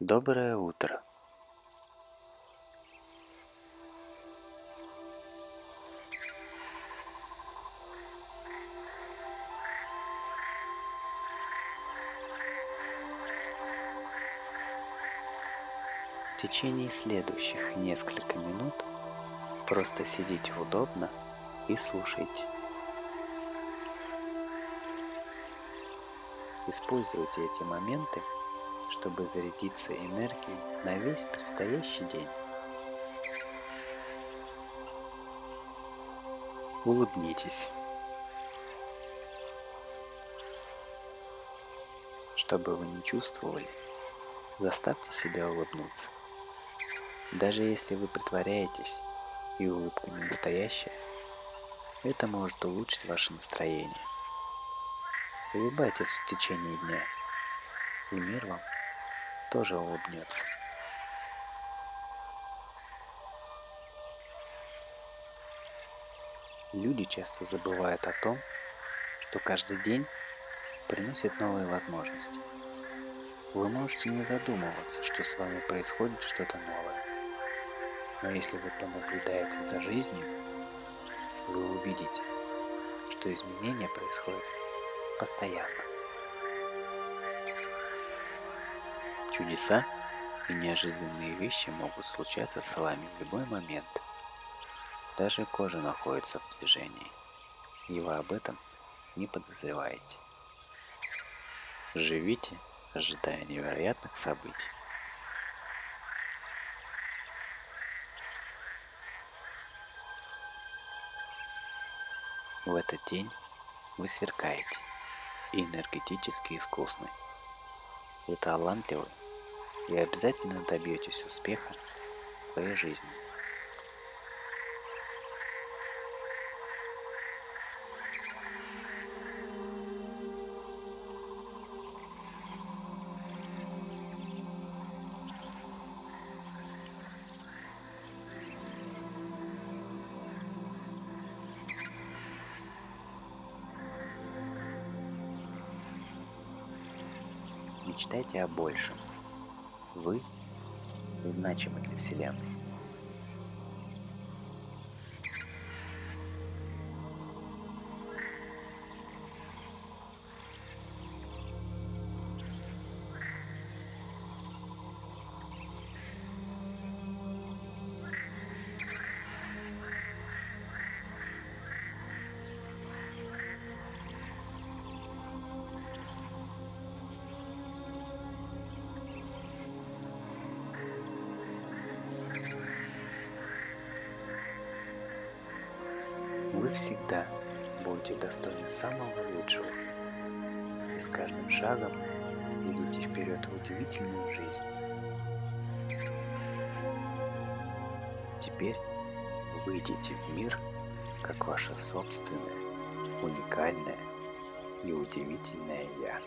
Доброе утро. В течение следующих нескольких минут просто сидите удобно и слушайте. Используйте эти моменты, чтобы зарядиться энергией на весь предстоящий день. Улыбнитесь. Что бы вы ни чувствовали, заставьте себя улыбнуться. Даже если вы притворяетесь и улыбка не настоящая, это может улучшить ваше настроение. Улыбайтесь в течение дня, и мир вам тоже улыбнется. Люди часто забывают о том, что каждый день приносит новые возможности. Вы можете не задумываться, что с вами происходит что-то новое. Но если вы понаблюдаете за жизнью, вы увидите, что изменения происходят постоянно. Чудеса и неожиданные вещи могут случаться с вами в любой момент. Даже кожа находится в движении, и вы об этом не подозреваете. Живите, ожидая невероятных событий. В этот день вы сверкаете и энергетически искусны. Вы талантливы и обязательно добьетесь успеха в своей жизни. Мечтайте о большем. Вы значимы для Вселенной. Вы всегда будете достойны самого лучшего. И с каждым шагом идите вперед в удивительную жизнь. Теперь выйдите в мир, как ваше собственное, уникальное и удивительное Я.